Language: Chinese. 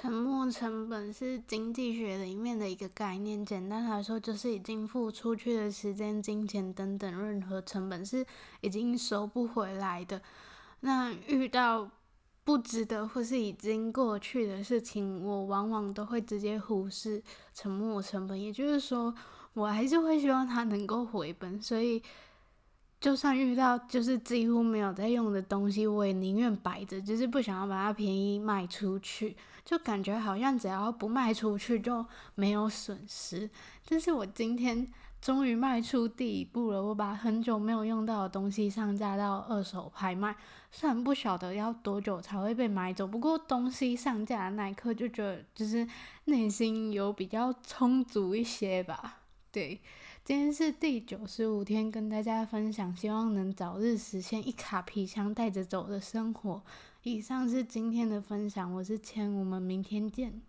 沉没成本是经济学里面的一个概念，简单来说就是已经付出去的时间、金钱等等任何成本是已经收不回来的。那遇到不值得或是已经过去的事情，我往往都会直接忽视沉没成本，也就是说，我还是会希望它能够回本，所以。就算遇到就是几乎没有在用的东西，我也宁愿摆着，就是不想要把它便宜卖出去，就感觉好像只要不卖出去就没有损失。但是我今天终于迈出第一步了，我把很久没有用到的东西上架到二手拍卖，虽然不晓得要多久才会被买走，不过东西上架的那一刻就觉得就是内心有比较充足一些吧，对。今天是第九十五天，跟大家分享，希望能早日实现一卡皮箱带着走的生活。以上是今天的分享，我是千，我们明天见。